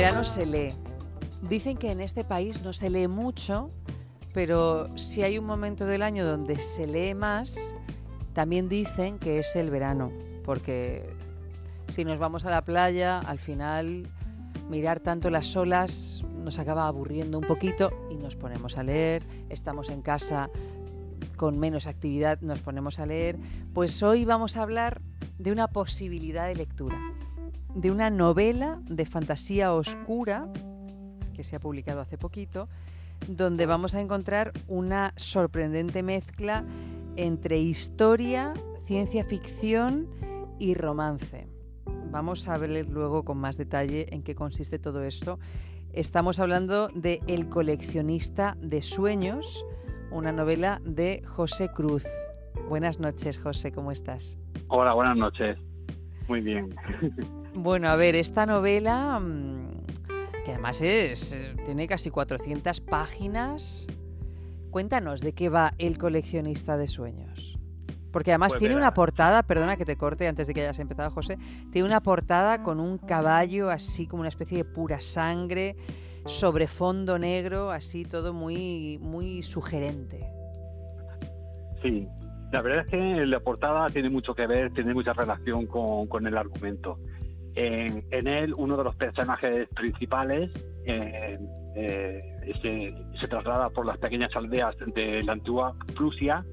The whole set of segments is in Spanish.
verano se lee. Dicen que en este país no se lee mucho, pero si hay un momento del año donde se lee más, también dicen que es el verano, porque si nos vamos a la playa, al final mirar tanto las olas nos acaba aburriendo un poquito y nos ponemos a leer, estamos en casa con menos actividad, nos ponemos a leer. Pues hoy vamos a hablar de una posibilidad de lectura, de una novela de fantasía oscura que se ha publicado hace poquito, donde vamos a encontrar una sorprendente mezcla entre historia, ciencia ficción y romance. Vamos a ver luego con más detalle en qué consiste todo esto. Estamos hablando de El coleccionista de sueños, una novela de José Cruz. Buenas noches, José, ¿cómo estás? Hola, buenas noches. Muy bien. Bueno, a ver, esta novela, mm, que además es, eh, tiene casi 400 páginas. Cuéntanos de qué va El coleccionista de sueños. Porque además Pues tiene verás. una portada, perdona que te corte antes de que hayas empezado, José, tiene una portada con un caballo así como una especie de pura sangre sobre fondo negro, así todo muy, muy sugerente. Sí, la verdad es que la portada tiene mucho que ver, tiene mucha relación con, con el argumento. En, en él, uno de los personajes principales eh, eh, se, traslada por las pequeñas aldeas de la antigua Prusia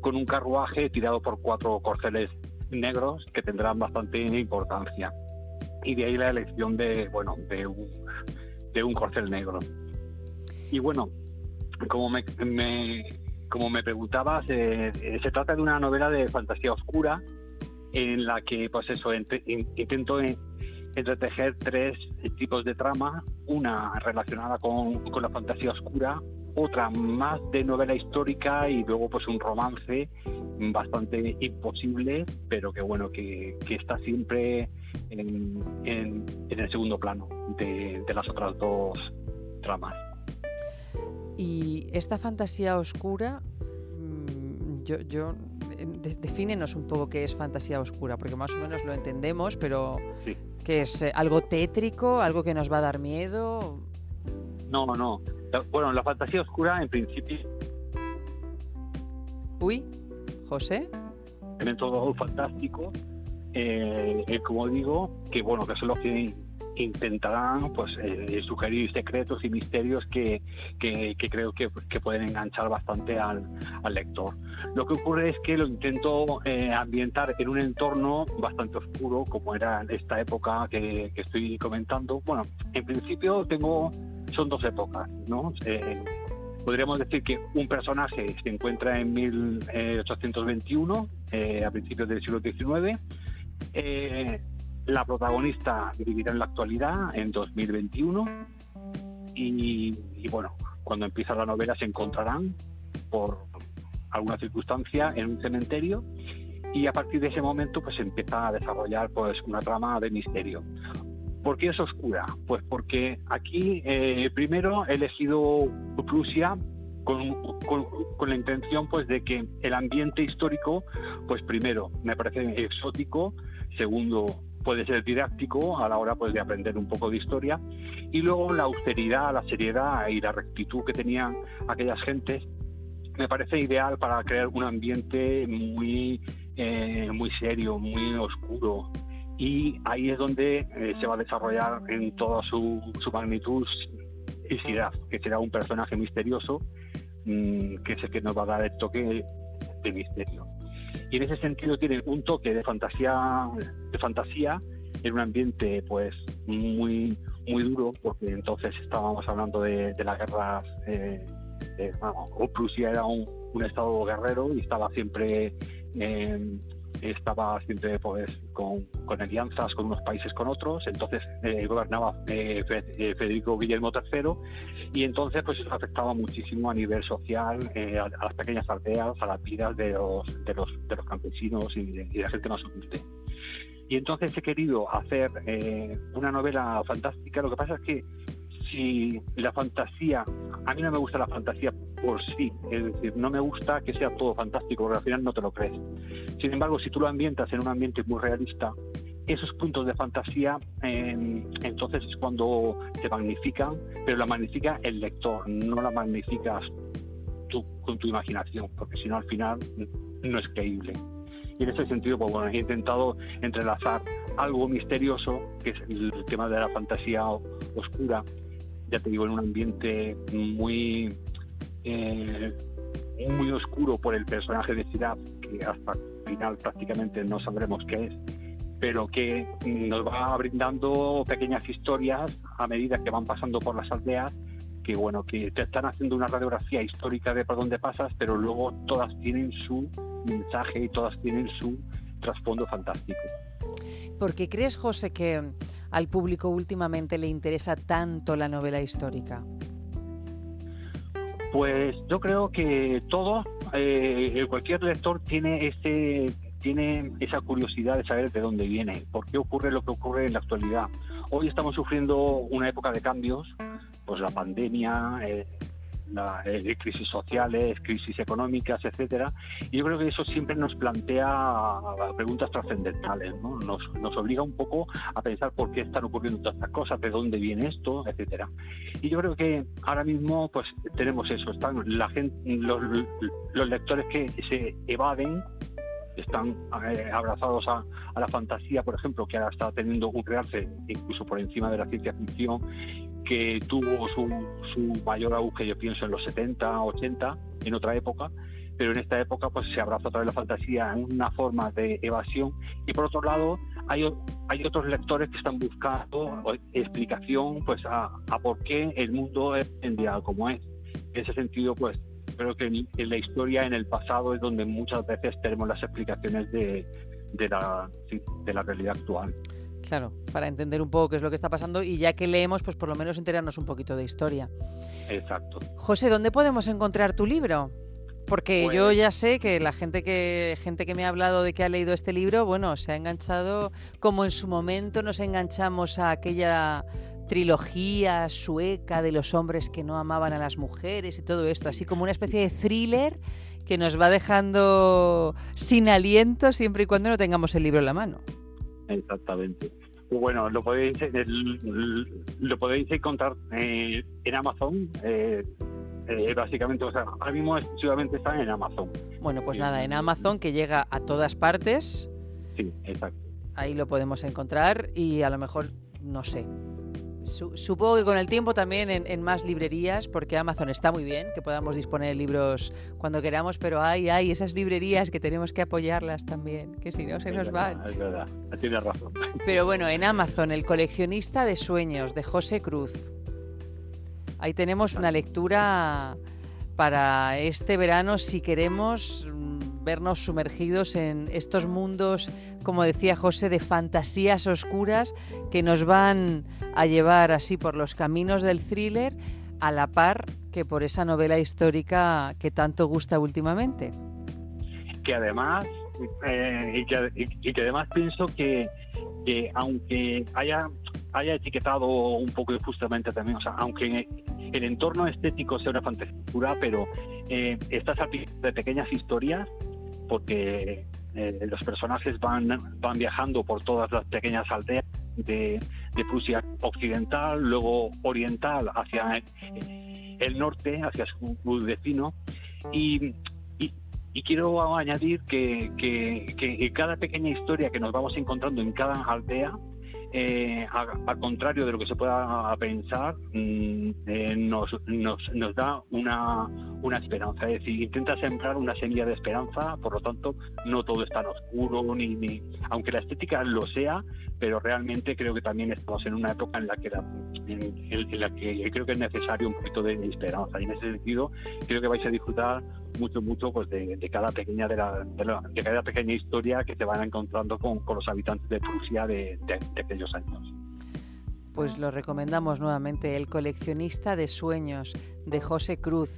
con un carruaje tirado por cuatro corceles negros que tendrán bastante importancia. Y de ahí la elección de, bueno, de un, de un corcel negro. Y bueno, como me, como me preguntabas, eh, se trata de una novela de fantasía oscura en la que, pues eso, ent- in- intento en- entretejer tres tipos de trama, una relacionada con, con la fantasía oscura, otra más de novela histórica y luego pues un romance bastante imposible, pero que bueno, que, que está siempre en, en- el segundo plano de, de las otras dos tramas. Y esta fantasía oscura, mm, yo, defínenos un poco qué es fantasía oscura, porque más o menos lo entendemos, pero Sí. que es eh, algo tétrico, algo que nos va a dar miedo. No, no. Bueno, la fantasía oscura en principio Uy, José. elemento fantástico, eh, eh, como digo, que bueno, que son los que intentarán pues eh, sugerir secretos y misterios que, que- que creo que, que pueden enganchar bastante al, al lector. Lo que ocurre es que lo intento eh, ambientar en un entorno bastante oscuro, como era esta época que, que estoy comentando. Bueno, en principio tengo, son dos épocas, ¿no? Eh, podríamos decir que un personaje se encuentra en 1821, eh, a principios del siglo XIX. Eh, la protagonista vivirá en la actualidad, en 2021. Y, bueno, cuando empieza la novela se encontrarán por alguna circunstancia en un cementerio y a partir de ese momento pues empieza a desarrollar pues una trama de misterio. ¿Por qué es oscura? Pues porque aquí eh, primero he elegido Prusia con, con- con la intención pues de que el ambiente histórico pues primero me parece exótico, segundo puede ser didáctico a la hora pues de aprender un poco de historia y luego la austeridad, la seriedad y la rectitud que tenían aquellas gentes me parece ideal para crear un ambiente muy eh, muy serio, muy oscuro y ahí es donde eh, se va a desarrollar en toda su, su magnitud Isiraf, que será un personaje misterioso mm, que es el que nos va a dar el toque de misterio. Y en ese sentido tiene un toque de fantasía, de fantasía en un ambiente pues muy muy duro, porque entonces estábamos hablando de, las guerras, eh, vamos, Prusia era un, un estado guerrero y estaba siempre eh, estaba siempre pues con, con alianzas con unos países con otros, entonces eh, gobernaba eh, eh, Federico Guillermo III y entonces pues eso afectaba muchísimo a nivel social eh, a, a las pequeñas aldeas, a las vidas de los, de los, de los campesinos y de, y de la gente más humilde. Y entonces he querido hacer eh, una novela fantástica, lo que pasa es que si la fantasía, a mí no me gusta la fantasía por sí, es decir, no me gusta que sea todo fantástico, porque al final no te lo crees. Sin embargo, si tú lo ambientas en un ambiente muy realista, esos puntos de fantasía entonces es cuando se magnifican, pero la magnifica el lector, no la magnificas tú con tu imaginación, porque si no al final no es creíble. Y en ese sentido, pues bueno, he intentado entrelazar algo misterioso, que es el tema de la fantasía oscura, ya te digo, en un ambiente muy, eh, muy oscuro por el personaje de Ciudad, que hasta el final prácticamente no sabremos qué es, pero que nos va brindando pequeñas historias a medida que van pasando por las aldeas que bueno que te están haciendo una radiografía histórica de por dónde pasas pero luego todas tienen su mensaje y todas tienen su trasfondo fantástico. ¿Por qué crees José que al público últimamente le interesa tanto la novela histórica pues yo creo que todo eh, cualquier lector tiene ese tiene esa curiosidad de saber de dónde viene, por qué ocurre lo que ocurre en la actualidad. Hoy estamos sufriendo una época de cambios, pues la pandemia, eh, la, eh, crisis sociales, crisis económicas, etcétera. Y yo creo que eso siempre nos plantea preguntas trascendentales, ¿no? nos, nos obliga un poco a pensar por qué están ocurriendo todas estas cosas, de dónde viene esto, etcétera. Y yo creo que ahora mismo, pues tenemos eso, están la gente, los, lectores que se evaden están eh, abrazados a, la fantasía, por ejemplo, que ahora está teniendo un realce incluso por encima de la ciencia ficción, que tuvo su, su mayor auge, yo pienso, en los 70, 80, en otra época, pero en esta época pues se abraza otra vez la fantasía en una forma de evasión y por otro lado hay, hay otros lectores que están buscando explicación pues a, a por qué el mundo es en como es. En ese sentido pues creo que en, la historia, en el pasado, es donde muchas veces tenemos las explicaciones de, de, la, de la realidad actual. Claro, para entender un poco qué es lo que está pasando y ya que leemos, pues por lo menos enterarnos un poquito de historia. Exacto. José, ¿dónde podemos encontrar tu libro? Porque yo pues ya sé que la gente que gente que me ha hablado de que ha leído este libro, bueno, se ha enganchado como en su momento nos enganchamos a aquella trilogía sueca de los hombres que no amaban a las mujeres y todo esto, así como una especie de thriller que nos va dejando sin aliento siempre y cuando no tengamos el libro en la mano. Exactamente. Bueno, lo podéis, lo podéis encontrar eh, en Amazon. Eh, eh, básicamente, o sea, ahora mismo exclusivamente está en Amazon. Bueno, pues nada, en Amazon que llega a todas partes. Sí, exacto. Ahí lo podemos encontrar y a lo mejor, no sé, supongo que con el tiempo también en, más librerías, porque Amazon está muy bien, que podamos disponer de libros cuando queramos, pero hay, hay esas librerías que tenemos que apoyarlas también, que si no se nos van. Es verdad, tienes razón. Pero bueno, en Amazon, El coleccionista de sueños, de José Cruz. Ahí tenemos una lectura para este verano si queremos vernos sumergidos en estos mundos, como decía José, de fantasías oscuras que nos van a llevar así por los caminos del thriller a la par que por esa novela histórica que tanto gusta últimamente. Que además, eh, y, que, además pienso que, aunque haya, etiquetado un poco injustamente también, o sea, aunque el entorno estético sea una fantasía, pero eh, estas de pequeñas historias, porque eh, los personajes van, van viajando por todas las pequeñas aldeas de, de Prusia occidental, luego oriental hacia el norte, hacia su destino. Y, y, quiero añadir que, que, que, cada pequeña historia que nos vamos encontrando en cada aldea eh, al contrario de lo que se pueda pensar, mm, eh, nos, da una, esperanza. Es decir, intenta sembrar una semilla de esperanza, por lo tanto, no todo es tan oscuro, ni aunque la estética lo sea, pero realmente creo que también estamos en una época en la que, en, la que creo que es necesario un poquito de esperanza. Y en ese sentido, creo que vais a disfrutar mucho, mucho pues de, cada pequeña de, la, de, cada pequeña historia que se van encontrando con, con los habitantes de Prusia de, de aquellos años. Pues lo recomendamos nuevamente, El coleccionista de sueños, de José Cruz,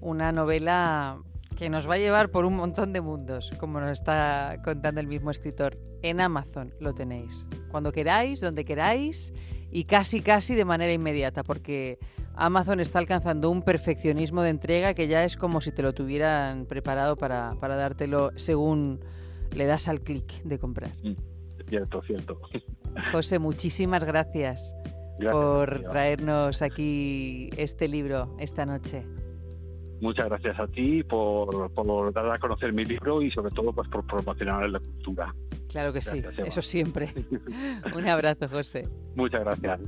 una novela que nos va a llevar por un montón de mundos, como nos está contando el mismo escritor. En Amazon lo tenéis, cuando queráis, donde queráis y casi, casi de manera inmediata, porque Amazon está alcanzando un perfeccionismo de entrega que ya es como si te lo tuvieran preparado para, para dártelo según le das al clic de comprar. Mm. Cierto, cierto. José, muchísimas gracias, por traernos aquí este libro esta noche. Muchas gracias a ti por, por, dar a conocer mi libro y sobre todo pues por promocionar la cultura. Claro que sí, eso siempre. Un abrazo, José. Muchas gracias.